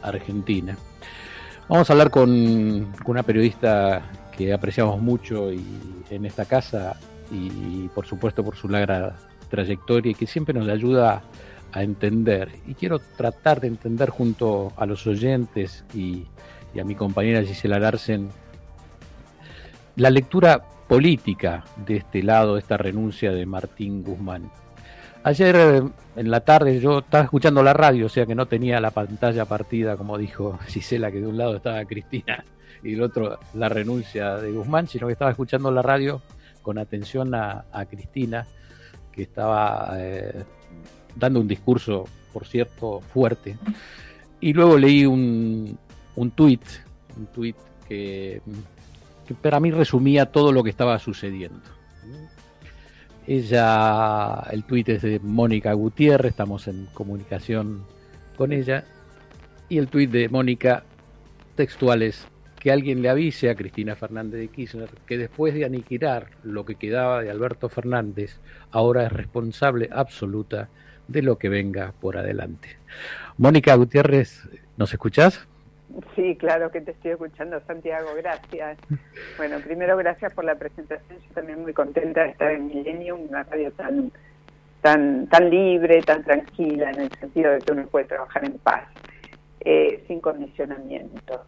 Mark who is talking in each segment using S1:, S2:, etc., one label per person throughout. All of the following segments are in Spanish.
S1: Argentina. Vamos a hablar con, una periodista que apreciamos mucho y, en esta casa y por supuesto por su larga trayectoria y que siempre nos ayuda a entender. Y quiero tratar de entender junto a los oyentes y, y a mi compañera Gisela Larsen la lectura política de este lado, esta renuncia de Martín Guzmán. Ayer eh, en la tarde yo estaba escuchando la radio, o sea que no tenía la pantalla partida, como dijo Gisela, que de un lado estaba Cristina y del otro la renuncia de Guzmán, sino que estaba escuchando la radio con atención a, Cristina, que estaba eh, dando un discurso, por cierto, fuerte. Y luego leí un, un tuit, un tuit que, que para mí resumía todo lo que estaba sucediendo. Ella, el tuit es de Mónica Gutiérrez, estamos en comunicación con ella. Y el tuit de Mónica textual es que alguien le avise a Cristina Fernández de Kirchner que después de aniquilar lo que quedaba de Alberto Fernández, ahora es responsable absoluta de lo que venga por adelante. Mónica Gutiérrez, ¿nos escuchás?
S2: Sí, claro que te estoy escuchando, Santiago, gracias. Bueno, primero gracias por la presentación, yo también muy contenta de estar en Millennium, una radio tan tan tan libre, tan tranquila, en el sentido de que uno puede trabajar en paz, eh, sin condicionamientos.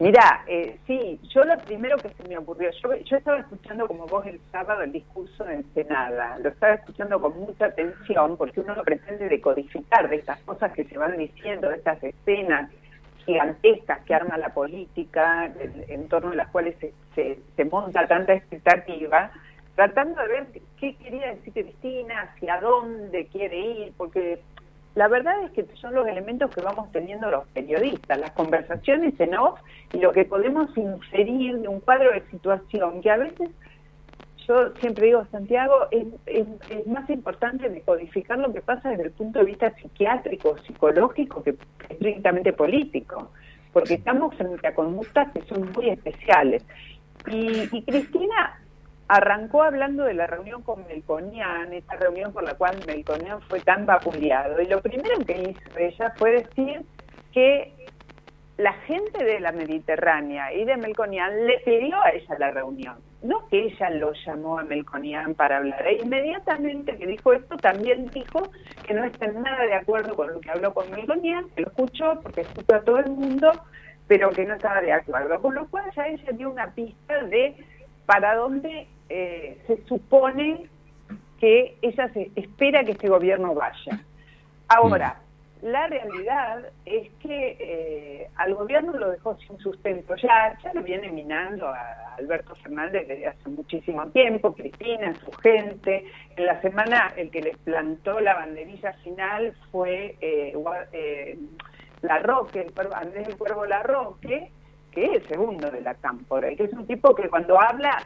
S2: Mira, eh, sí, yo lo primero que se me ocurrió, yo, yo estaba escuchando como vos el sábado el discurso de Ensenada, lo estaba escuchando con mucha atención porque uno lo pretende decodificar de estas cosas que se van diciendo, de estas escenas gigantescas que arma la política, en, torno a las cuales se, se, monta tanta expectativa, tratando de ver qué quería decir Cristina, hacia dónde quiere ir, porque la verdad es que son los elementos que vamos teniendo los periodistas, las conversaciones en off y lo que podemos inferir de un cuadro de situación que a veces yo siempre digo, Santiago, es, es, más importante decodificar lo que pasa desde el punto de vista psiquiátrico, psicológico, que estrictamente político, porque estamos frente a conductas que son muy especiales. Y, Cristina arrancó hablando de la reunión con Melconian, esta reunión por la cual Melconian fue tan vapuleado, y lo primero que hizo ella fue decir que la gente de la Mediterránea y de Melconian le pidió a ella la reunión no que ella lo llamó a Melconian para hablar, e inmediatamente que dijo esto también dijo que no está nada de acuerdo con lo que habló con Melconian, que lo escuchó porque escuchó a todo el mundo, pero que no estaba de acuerdo, con lo cual ya ella dio una pista de para dónde eh, se supone que ella se espera que este gobierno vaya. Ahora, la realidad es que eh, al gobierno lo dejó sin sustento. Ya, ya lo viene minando a Alberto Fernández desde hace muchísimo tiempo, Cristina, su gente. En la semana el que le plantó la banderilla final fue eh, eh, La Roque, el Andrés del Cuervo La Roque, que es el segundo de la cámpora, y que es un tipo que cuando habla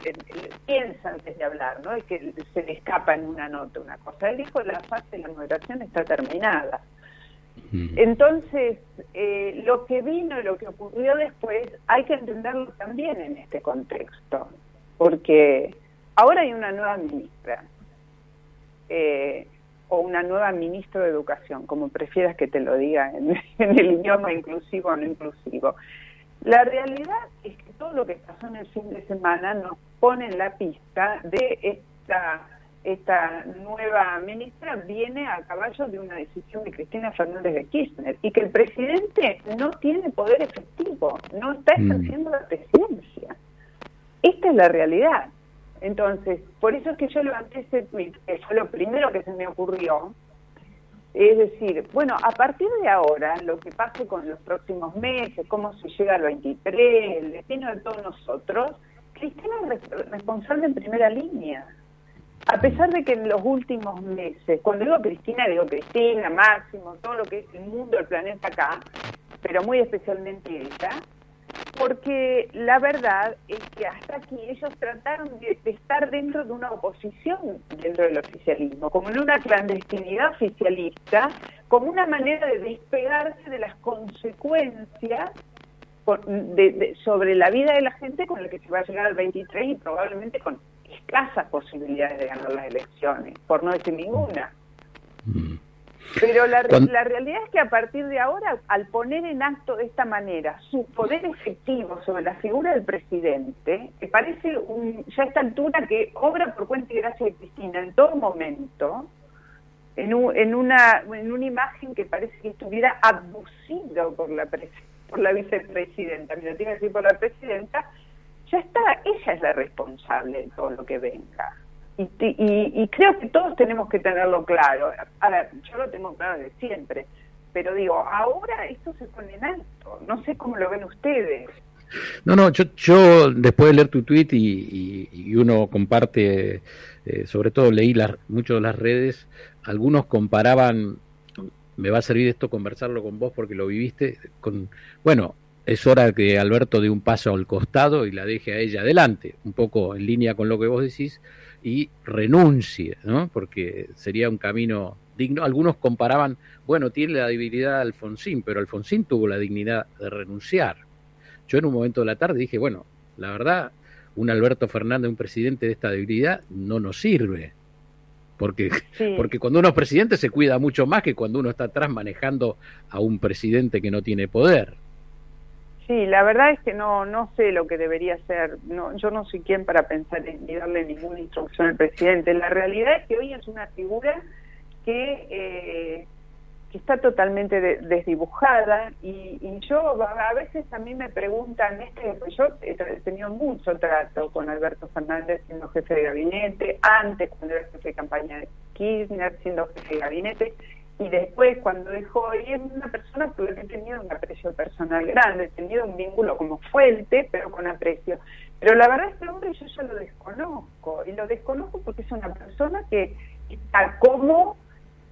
S2: piensa antes de hablar, ¿no? Es que se le escapa en una nota una cosa. Él dijo la fase de la moderación está terminada. Entonces, eh, lo que vino y lo que ocurrió después hay que entenderlo también en este contexto, porque ahora hay una nueva ministra, eh, o una nueva ministra de Educación, como prefieras que te lo diga en, en el idioma inclusivo o no inclusivo. La realidad es que todo lo que pasó en el fin de semana nos pone en la pista de esta esta nueva ministra viene a caballo de una decisión de Cristina Fernández de Kirchner y que el presidente no tiene poder efectivo, no está mm. ejerciendo la presidencia. Esta es la realidad. Entonces, por eso es que yo levanté ese tweet, que fue lo primero que se me ocurrió, es decir, bueno, a partir de ahora, lo que pase con los próximos meses, cómo se llega al 23, el destino de todos nosotros, Cristina es responsable en primera línea. A pesar de que en los últimos meses, cuando digo Cristina, digo Cristina, Máximo, todo lo que es el mundo, el planeta acá, pero muy especialmente ella, porque la verdad es que hasta aquí ellos trataron de, estar dentro de una oposición dentro del oficialismo, como en una clandestinidad oficialista, como una manera de despegarse de las consecuencias sobre la vida de la gente con la que se va a llegar al 23 y probablemente con escasas posibilidades de ganar las elecciones, por no decir ninguna.
S1: Mm.
S2: Pero la, la, realidad es que a partir de ahora, al poner en acto de esta manera su poder efectivo sobre la figura del presidente, me parece un, ya a esta altura que obra por cuenta y gracia de Cristina en todo momento, en, en, una, en una imagen que parece que estuviera abducido por la, por la vicepresidenta, me lo tiene que decir por la presidenta, ya está, ella es la responsable de todo lo que venga. Y, y, creo que todos tenemos que tenerlo claro. A ver, yo lo tengo claro de siempre, pero digo, ahora esto se pone en alto. No sé cómo lo ven ustedes.
S1: No, no, yo, yo después de leer tu tweet y, uno comparte, eh, sobre todo leí las, mucho de las redes, algunos comparaban, me va a servir esto conversarlo con vos porque lo viviste, con, bueno, es hora que Alberto dé un paso al costado y la deje a ella adelante, un poco en línea con lo que vos decís, y renuncie, ¿no? Porque sería un camino digno. Algunos comparaban, bueno, tiene la debilidad de Alfonsín, pero Alfonsín tuvo la dignidad de renunciar. Yo en un momento de la tarde dije, bueno, la verdad, un Alberto Fernández, un presidente de esta debilidad, no nos sirve. Porque, porque cuando uno es presidente se cuida mucho más que cuando uno está atrás manejando a un presidente que no tiene poder.
S2: Sí, la verdad es que no no sé lo que debería ser. No, yo no soy quien para pensar en, ni darle ninguna instrucción al presidente. La realidad es que hoy es una figura que, eh, que está totalmente desdibujada y, yo a veces a mí me preguntan, este, yo he tenido mucho trato con Alberto Fernández siendo jefe de gabinete, antes cuando era jefe de campaña de Kirchner siendo jefe de gabinete y después cuando dejó y es una persona que he tenido un aprecio personal grande, he tenido un vínculo como fuerte, pero con aprecio. Pero la verdad es que hombre yo ya lo desconozco, y lo desconozco porque es una persona que está como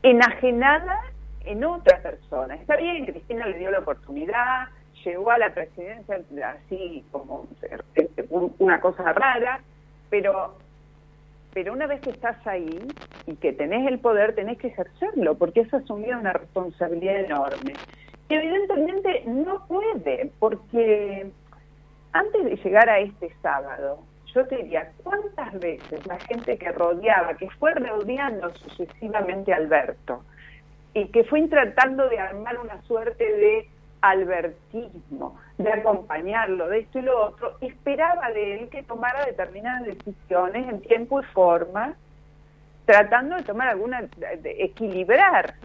S2: enajenada en otra persona. Está bien, Cristina le dio la oportunidad, llegó a la presidencia así como una cosa rara, pero pero una vez que estás ahí y que tenés el poder, tenés que ejercerlo, porque eso asumido una responsabilidad enorme. Y evidentemente no puede, porque antes de llegar a este sábado, yo te diría, ¿cuántas veces la gente que rodeaba, que fue rodeando sucesivamente a Alberto, y que fue tratando de armar una suerte de albertismo, de acompañarlo, de esto y lo otro, esperaba de él que tomara determinadas decisiones en tiempo y forma, tratando de tomar alguna, de equilibrar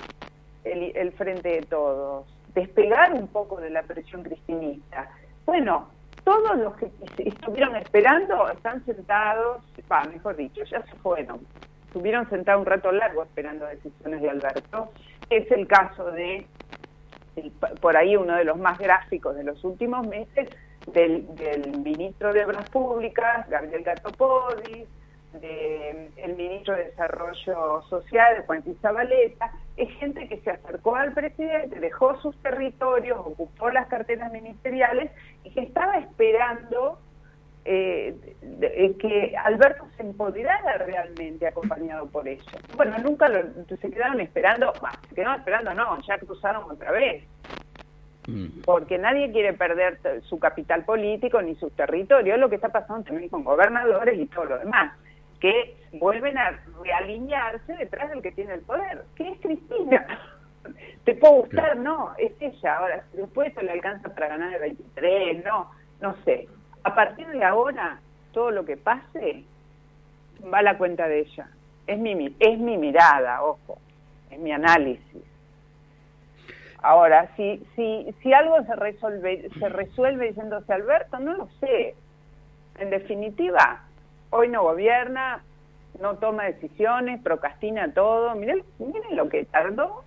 S2: el, frente de todos, despegar un poco de la presión cristinista. Bueno, todos los que estuvieron esperando están sentados, va, mejor dicho, ya se fueron. Estuvieron sentados un rato largo esperando decisiones de Alberto. Es el caso de por ahí uno de los más gráficos de los últimos meses, del, ministro de Obras Públicas, Gabriel Gatopodis, del ministro de Desarrollo Social, Juan Zabaleta, es gente que se acercó al presidente, dejó sus territorios, ocupó las carteras ministeriales y que estaba esperando eh, que Alberto se empoderara realmente acompañado por ellos. Bueno, nunca lo, se quedaron esperando, se quedaron esperando, no, ya cruzaron otra vez. Mm. Porque nadie quiere perder su capital político ni su territorio, es lo que está pasando también con gobernadores y todo lo demás, que vuelven a realinearse detrás del que tiene el poder, que es Cristina. Te puede gustar, no, es ella. Ahora, después eso le alcanza para ganar el 23, no, no sé a partir de ahora, todo lo que pase va a la cuenta de ella. Es mi, es mi mirada, ojo, es mi análisis. Ahora, si, si, si algo se resuelve, se resuelve diciéndose Alberto, no lo sé. En definitiva, hoy no gobierna, no toma decisiones, procrastina todo. Miren, miren lo que tardó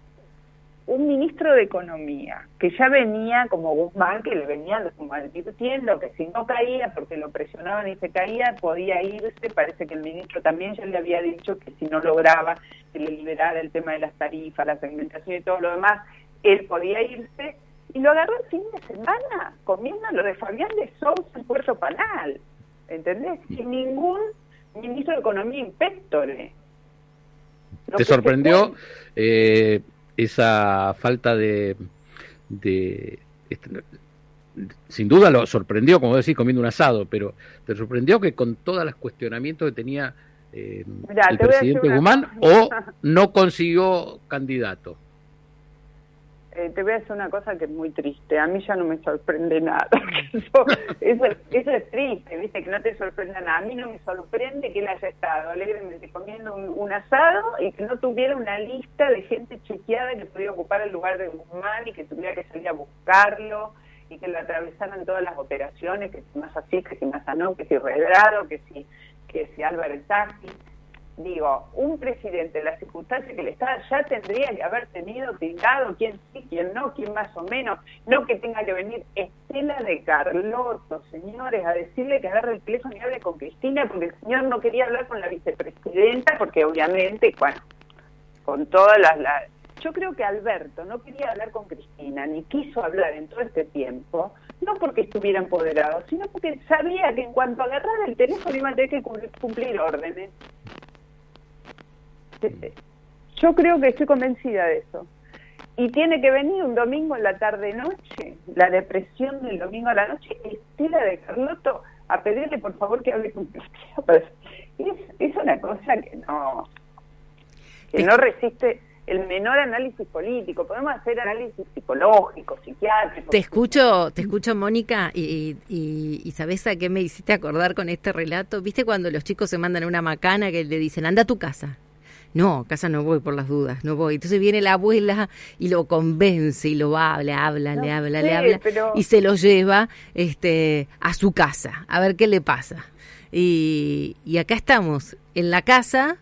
S2: un ministro de Economía, que ya venía como Guzmán, que le venían advirtiendo que si no caía, porque lo presionaban y se caía, podía irse. Parece que el ministro también ya le había dicho que si no lograba que le liberara el tema de las tarifas, la segmentación y todo lo demás, él podía irse. Y lo agarró el fin de semana, comiendo lo de Fabián de Sousa en Puerto Panal. ¿Entendés? Sin ningún ministro de Economía impéctore.
S1: ¿Te sorprendió? Eh, esa falta de, este, sin duda lo sorprendió, como decís, comiendo un asado, pero te sorprendió que con todos los cuestionamientos que tenía eh, el presidente Guzmán o no consiguió candidato.
S2: Eh, te voy a decir una cosa que es muy triste. A mí ya no me sorprende nada. eso, eso, es triste, ¿viste? Que no te sorprenda nada. A mí no me sorprende que él haya estado alegremente comiendo un, asado y que no tuviera una lista de gente chequeada que podía ocupar el lugar de Guzmán y que tuviera que salir a buscarlo y que lo atravesaran todas las operaciones, que si más así, que si más no, que si Redrado, que si, que si Álvaro Taxi digo, un presidente, la circunstancia que le está, ya tendría que haber tenido pintado quién sí, quién no, quién más o menos, no que tenga que venir Estela de Carlotto, señores, a decirle que agarre el teléfono y hable con Cristina, porque el señor no quería hablar con la vicepresidenta, porque obviamente, bueno, con todas las... Yo creo que Alberto no quería hablar con Cristina, ni quiso hablar en todo este tiempo, no porque estuviera empoderado, sino porque sabía que en cuanto agarrara el teléfono iba a tener que cumplir órdenes. Yo creo que estoy convencida de eso. Y tiene que venir un domingo en la tarde-noche, la depresión del domingo a la noche, Estela de Carlotto a pedirle por favor que hable con Cristina. Es, es una cosa que no, que no resiste el menor análisis político, podemos hacer análisis psicológico, psiquiátrico.
S3: Te escucho, te escucho Mónica, y, y, y, sabes a qué me hiciste acordar con este relato. ¿Viste cuando los chicos se mandan una macana que le dicen, anda a tu casa? No, a casa no voy por las dudas, no voy. Entonces viene la abuela y lo convence y lo habla, habla, le habla, le habla y se lo lleva este, a su casa, a ver qué le pasa. Y, y acá estamos, en la casa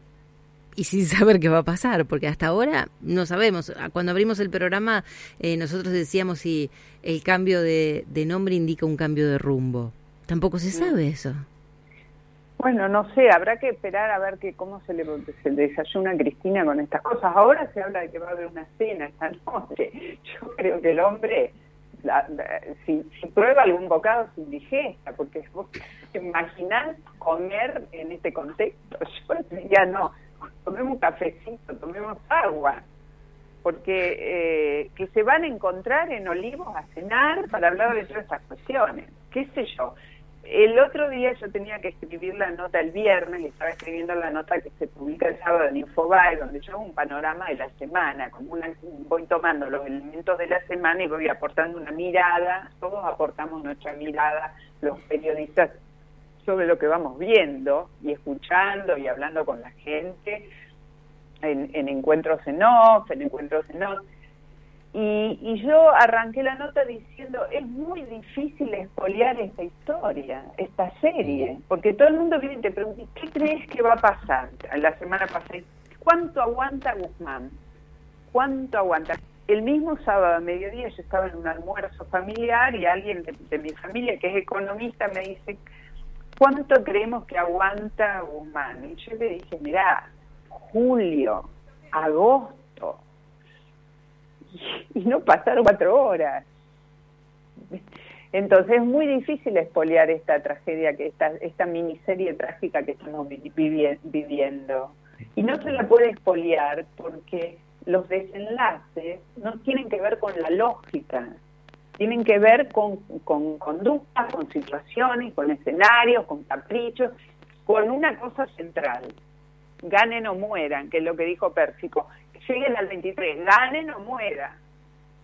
S3: y sin saber qué va a pasar, porque hasta ahora no sabemos. Cuando abrimos el programa, eh, nosotros decíamos si el cambio de, de nombre indica un cambio de rumbo. Tampoco se sabe eso.
S2: Bueno, no sé, habrá que esperar a ver que cómo se le, se desayuna Cristina con estas cosas. Ahora se habla de que va a haber una cena esta noche. Yo creo que el hombre, si, prueba algún bocado, se indigesta, porque vos imaginar comer en este contexto. Yo diría, no, tomemos un cafecito, tomemos agua, porque eh, que se van a encontrar en Olivos a cenar para hablar de todas estas cuestiones. ¿Qué sé yo? El otro día yo tenía que escribir la nota el viernes y estaba escribiendo la nota que se publica el sábado en Infobae, donde yo hago un panorama de la semana, como una, voy tomando los elementos de la semana y voy aportando una mirada, todos aportamos nuestra mirada, los periodistas, sobre lo que vamos viendo y escuchando y hablando con la gente en, en encuentros en off, en encuentros en off. Y, yo arranqué la nota diciendo, es muy difícil expoliar esta historia, esta serie, porque todo el mundo viene y te pregunta, ¿qué crees que va a pasar? La semana pasada, ¿cuánto aguanta Guzmán? ¿Cuánto aguanta? El mismo sábado a mediodía yo estaba en un almuerzo familiar y alguien de, mi familia que es economista me dice, ¿cuánto creemos que aguanta Guzmán? Y yo le dije, mirá, julio, agosto, y no pasaron cuatro horas. Entonces es muy difícil expoliar esta tragedia, que esta, esta miniserie trágica que estamos viviendo. Y no se la puede expoliar porque los desenlaces no tienen que ver con la lógica, tienen que ver con, con conductas, con situaciones, con escenarios, con caprichos, con una cosa central, ganen o mueran, que es lo que dijo Pérsico, lleguen al 23, ganen o muera.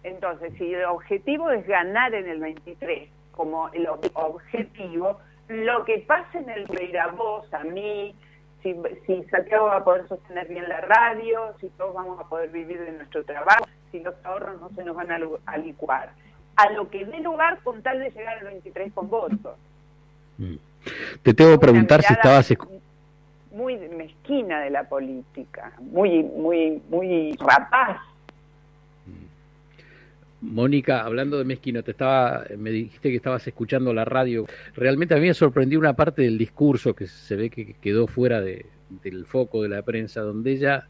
S2: Entonces, si el objetivo es ganar en el 23 como el objetivo, lo que pase en el a vos, a mí, si, si Santiago va a poder sostener bien la radio, si todos vamos a poder vivir de nuestro trabajo, si los ahorros no se nos van a, licuar. A lo que dé lugar con tal de llegar al 23 con votos.
S1: Mm. Te tengo que preguntar si estabas
S2: muy mezquina de la política, muy, muy, muy rapaz.
S1: Mónica, hablando de mezquino, te estaba, me dijiste que estabas escuchando la radio. Realmente a mí me sorprendió una parte del discurso que se ve que quedó fuera de, del foco de la prensa, donde ella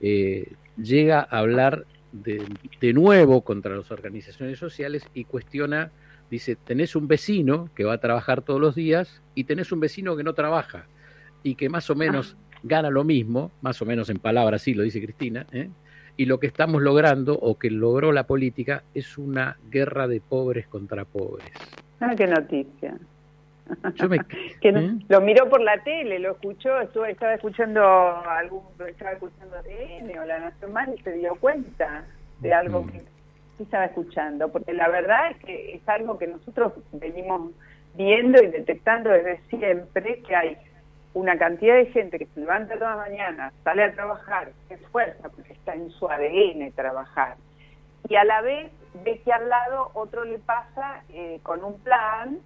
S1: eh, llega a hablar de, de nuevo contra las organizaciones sociales y cuestiona, dice, tenés un vecino que va a trabajar todos los días y tenés un vecino que no trabaja y que más o menos gana lo mismo, más o menos en palabras, sí lo dice Cristina, ¿eh? y lo que estamos logrando o que logró la política es una guerra de pobres contra pobres.
S2: Ah, qué noticia. ¿eh? Lo miró por la tele, lo escuchó, estuvo, estaba escuchando algún, estaba escuchando TN o La Nación Más y se dio cuenta de algo que estaba escuchando, porque la verdad es que es algo que nosotros venimos viendo y detectando desde siempre, que hay una cantidad de gente que se levanta toda la mañana, sale a trabajar, se esfuerza porque está en su ADN trabajar, y a la vez ve que al lado otro le pasa eh, con un plan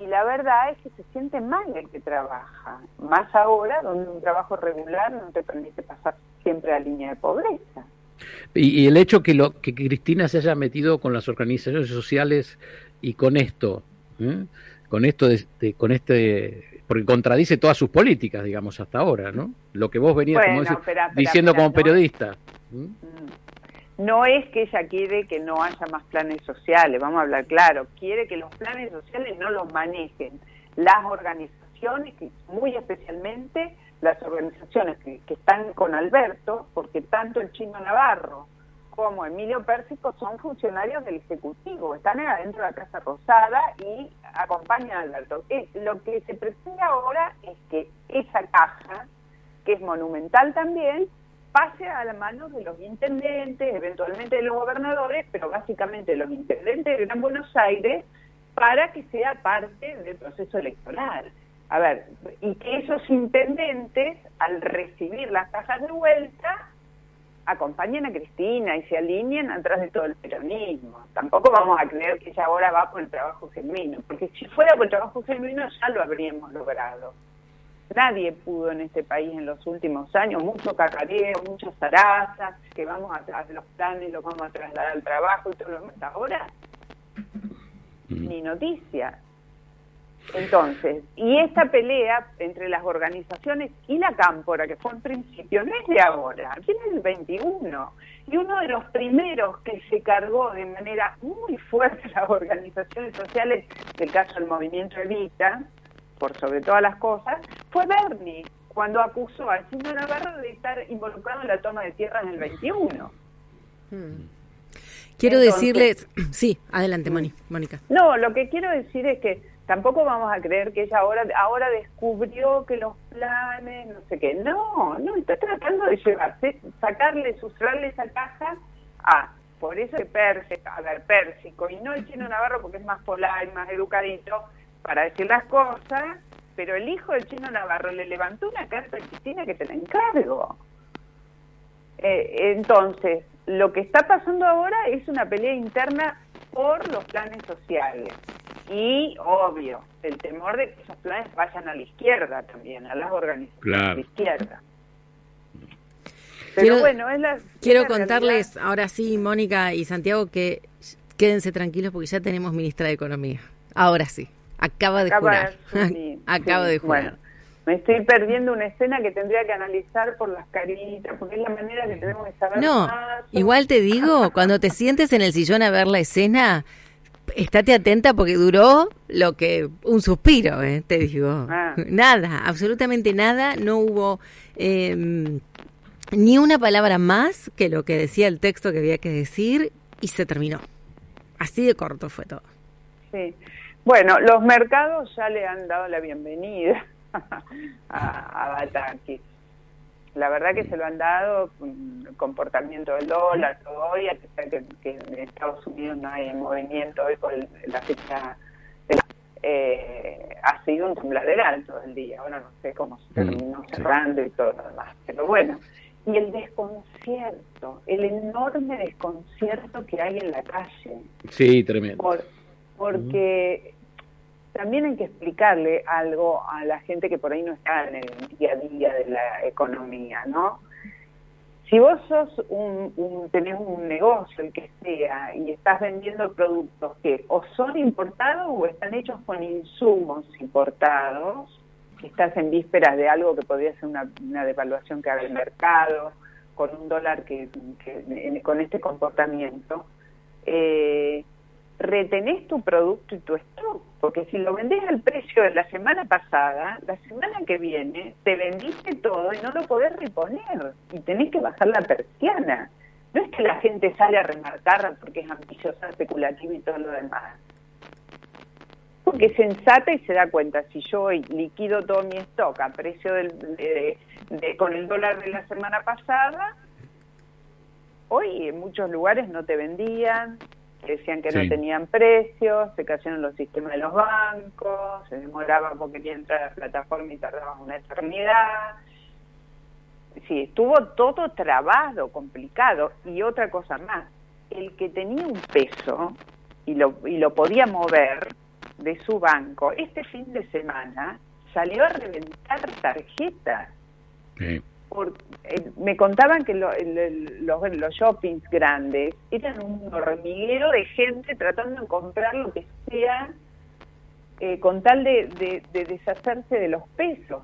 S2: y la verdad es que se siente mal el que trabaja, más ahora donde un trabajo regular no te permite pasar siempre a línea de pobreza.
S1: Y, el hecho que, lo, que Cristina se haya metido con las organizaciones sociales y con esto, con esto de, con este porque contradice todas sus políticas, digamos, hasta ahora, ¿no? Lo que vos venías diciendo como periodista.
S2: ¿Mm? Mm. No es que ella quiere que no haya más planes sociales, vamos a hablar claro, quiere que los planes sociales no los manejen las organizaciones, que muy especialmente las organizaciones que, están con Alberto, porque tanto el chino Navarro como Emilio Pérsico son funcionarios del Ejecutivo, están adentro de la Casa Rosada y acompañan a Alberto. Eh, lo que se pretende ahora es que esa caja, que es monumental también, pase a la mano de los intendentes, eventualmente de los gobernadores, pero básicamente de los intendentes de Gran Buenos Aires, para que sea parte del proceso electoral. A ver, y que esos intendentes, al recibir las cajas de vuelta, acompañen a Cristina y se alineen atrás de todo el peronismo. Tampoco vamos a creer que ella ahora va por el trabajo genuino, porque si fuera por el trabajo genuino ya lo habríamos logrado. Nadie pudo en este país en los últimos años, mucho cacareo, muchas zarazas, que vamos a los planes, los vamos a trasladar al trabajo y todo lo demás. Ahora, mm. ni noticia. Entonces, y esta pelea entre las organizaciones y la cámpora, que fue en principio, no es de ahora, viene del 21. Y uno de los primeros que se cargó de manera muy fuerte las organizaciones sociales, del caso del movimiento Evita, por sobre todas las cosas, fue Bernie, cuando acusó al señor Navarro de estar involucrado en la toma de tierras en el 21.
S3: Hmm. Quiero decirles, sí, adelante, Mónica.
S2: No, lo que quiero decir es que tampoco vamos a creer que ella ahora ahora descubrió que los planes, no sé qué. No, no, está tratando de llevarse, sacarle, sustrarle esa caja a por eso que Perse, a ver, Pérsico, y no el chino Navarro porque es más polar y más educadito, para decir las cosas, pero el hijo del chino Navarro le levantó una carta a Cristina que te la encargo. Eh, entonces, lo que está pasando ahora es una pelea interna por los planes sociales. Y, obvio, el temor de que esos planes vayan a la izquierda también, a las organizaciones de la izquierda.
S3: Pero bueno, es la, quiero contarles ahora sí, Mónica y Santiago, que quédense tranquilos porque ya tenemos ministra de Economía. Ahora sí. Acaba de jurar. Acaba de jurar.
S2: me estoy perdiendo una escena que tendría que analizar por las caritas, porque es la manera que tenemos de saber
S3: No, igual te digo, cuando te sientes en el sillón a ver la escena, estate atenta porque duró lo que un suspiro, eh, te digo. Ah. Nada, absolutamente nada, no hubo em, ni una palabra más que lo que decía el texto que había que decir y se terminó. Así de corto fue todo.
S2: Sí. Bueno, los mercados ya le han dado la bienvenida a, a La verdad que se lo han dado, el comportamiento del dólar, todo hoy, a pesar que, que en Estados Unidos no hay movimiento hoy por la fecha eh, ha sido un tembladeral todo el día. Ahora no sé cómo se mm, terminó cerrando y todo lo demás. Pero bueno, y el desconcierto, el enorme desconcierto que hay en la calle.
S1: Sí, tremendo.
S2: porque también hay que explicarle algo a la gente que por ahí no está en el día a día de la economía, ¿no? Si vos sos un, tenés un negocio, el que sea, y estás vendiendo productos que o son importados o están hechos con insumos importados, estás en vísperas de algo que podría ser una, devaluación que haga el mercado, con un dólar que, con este comportamiento, eh, retenés tu producto y tu stock, porque si lo vendés al precio de la semana pasada, la semana que viene te vendiste todo y no lo podés reponer y tenés que bajar la persiana. No es que la gente sale a remarcar porque es ambiciosa, especulativa y todo lo demás. Porque sensata y se da cuenta, si yo hoy liquido todo mi stock a precio del, de, con el dólar de la semana pasada, Hoy en muchos lugares no te vendían, decían que no tenían precios, se cayeron los sistemas de los bancos, se demoraba porque quería entrar a la plataforma y tardaba una eternidad. Sí, estuvo todo trabado, complicado. Y otra cosa más, el que tenía un peso y lo, y lo podía mover de su banco, este fin de semana salió a reventar tarjetas. Por, eh, me contaban que los, los shoppings grandes eran un hormiguero de gente tratando de comprar lo que sea eh, con tal de, de, deshacerse de los pesos,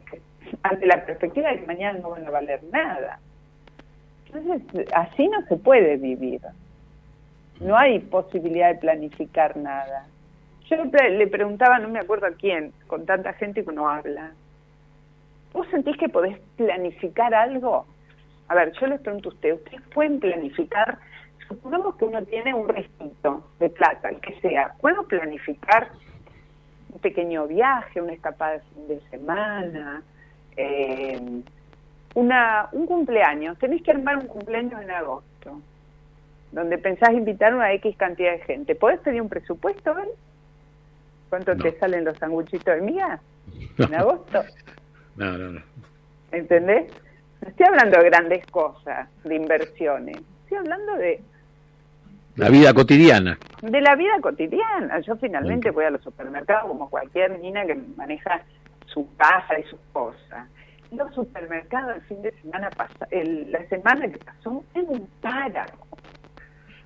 S2: ante la perspectiva de que mañana no van a valer nada. Entonces, así no se puede vivir. No hay posibilidad de planificar nada. Yo le preguntaba, no me acuerdo a quién, con tanta gente que uno habla, ¿vos sentís que podés planificar algo? A ver, yo les pregunto a ustedes, ¿ustedes pueden planificar? Supongamos que uno tiene un restito de plata, el que sea. ¿Puedo planificar un pequeño viaje, una escapada de fin de semana? Eh, una, un cumpleaños. Tenéis que armar un cumpleaños en agosto, donde pensás invitar una X cantidad de gente. ¿Podés pedir un presupuesto, ¿ven? ¿Cuánto te salen los sanguchitos de miga en agosto?
S1: No, no, no.
S2: ¿Entendés? No estoy hablando de grandes cosas, de inversiones. Estoy hablando de...
S1: La vida cotidiana.
S2: De la vida cotidiana. Yo finalmente voy a los supermercados como cualquier niña que maneja su casa y sus cosas. Los supermercados el fin de semana pasado, la semana que pasó, en un páramo.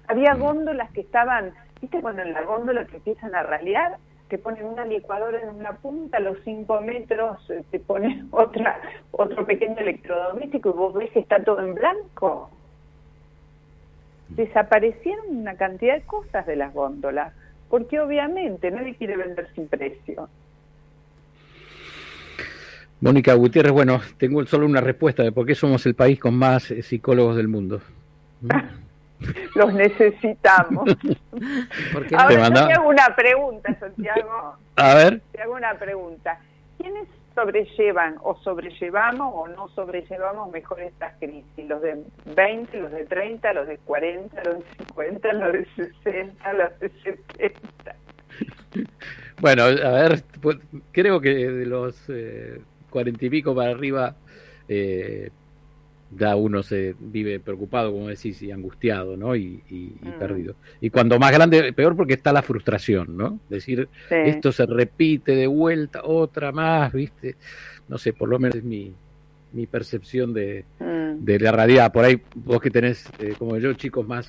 S2: Había mm. góndolas que estaban, ¿viste cuando en la góndola te empiezan a ralear? Te ponen una licuadora en una punta, a los cinco metros eh, te ponen otra, otro pequeño electrodoméstico y vos ves que está todo en blanco. Desaparecieron una cantidad de cosas de las góndolas, porque obviamente nadie quiere vender sin precio.
S1: Mónica Gutiérrez, bueno, tengo solo una respuesta de por qué somos el país con más eh, psicólogos del mundo.
S2: los necesitamos. Ahora te hago una pregunta, Santiago.
S1: A ver.
S2: Te hago una pregunta. ¿Quiénes sobrellevan o sobrellevamos o no sobrellevamos mejor estas crisis? ¿Los de 20, los de 30, los de 40, los de 50, los de 60, los de 70?
S1: Bueno, a ver, pues, creo que de los eh, cuarenta y pico para arriba eh, ya uno se vive preocupado, como decís, y angustiado, ¿no? Y, mm. perdido. Y cuando más grande, peor porque está la frustración, ¿no? Decir, esto se repite de vuelta, otra más, ¿viste? No sé, por lo menos es mi, mi percepción de, mm. de la realidad. Por ahí vos que tenés, eh, como yo, chicos más,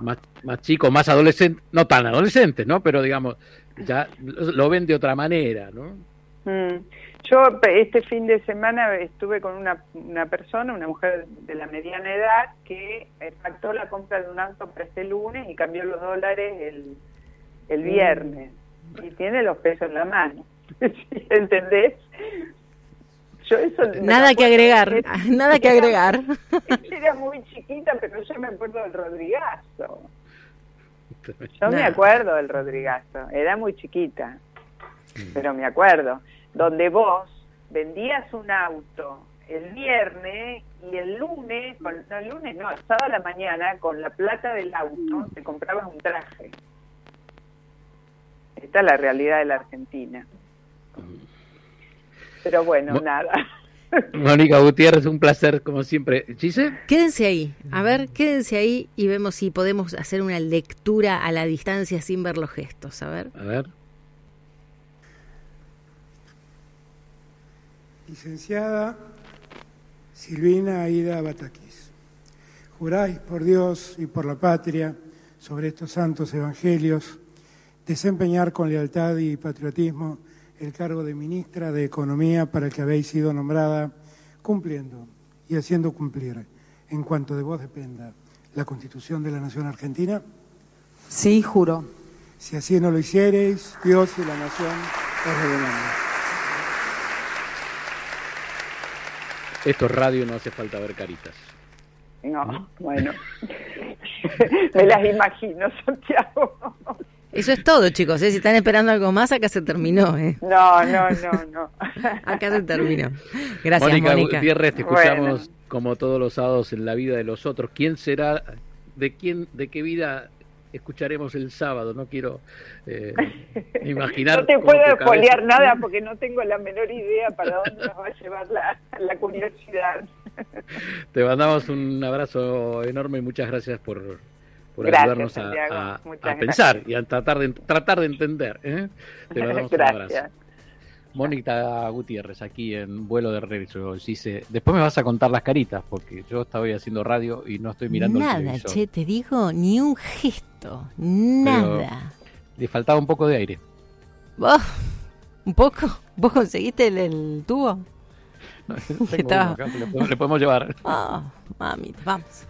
S1: más, más chicos, más adolescentes, no tan adolescentes, ¿no? Pero digamos, ya lo ven de otra manera, ¿no?
S2: Mm. Yo este fin de semana estuve con una, una persona, una mujer de la mediana edad, que pactó la compra de un auto para este lunes y cambió los dólares el, el mm. viernes. Y tiene los pesos en la mano. ¿Entendés?
S3: Yo eso nada que agregar, nada que agregar.
S2: Era muy chiquita, pero yo me acuerdo del Rodrigazo. Yo me acuerdo del Rodrigazo, era muy chiquita, mm. pero me acuerdo donde vos vendías un auto el viernes y el lunes, no el lunes no, el sábado a la mañana, con la plata del auto, te comprabas un traje. Esta es la realidad de la Argentina. Pero bueno, nada.
S1: Mónica Gutiérrez, un placer como siempre. ¿Chise?
S3: Quédense ahí, a ver, quédense ahí y vemos si podemos hacer una lectura a la distancia sin ver los gestos, a ver.
S1: A ver.
S4: Licenciada Silvina Aida Bataquis, juráis por Dios y por la patria sobre estos santos evangelios desempeñar con lealtad y patriotismo el cargo de ministra de Economía para el que habéis sido nombrada, cumpliendo y haciendo cumplir, en cuanto de vos dependa, la Constitución de la Nación Argentina?
S5: Sí, juro.
S4: Si así no lo hiciereis, Dios y la Nación os revelan.
S1: Esto es radio, no hace falta ver caritas.
S2: No, bueno. Me las imagino, Santiago.
S3: Eso es todo, chicos. ¿eh? Si están esperando algo más, acá se terminó. ¿eh?
S2: No, no, no, no.
S3: acá se terminó. Gracias,
S1: Mónica.
S3: Mónica
S1: Gutiérrez, te escuchamos como todos los sábados en la vida de los otros. ¿Quién será de quién, de qué vida escucharemos el sábado. No quiero eh, imaginar.
S2: no te puedo espolear nada porque no tengo la menor idea para dónde nos va a llevar la, la curiosidad.
S1: Te mandamos un abrazo enorme y muchas gracias por, por ayudarnos a, a, pensar y a tratar de, tratar de entender. ¿eh? Te mandamos un abrazo. Mónica Gutiérrez, aquí en Vuelo de Regreso. Dice, después me vas a contar las caritas, porque yo estaba haciendo radio y no estoy mirando
S3: nada,
S1: el
S3: che, te digo, ni un gesto, nada.
S1: le faltaba un poco de aire.
S3: ¿Un poco? ¿Vos conseguiste el, tubo?
S1: No, tengo le, podemos, llevar.
S3: Oh, mamita, vamos.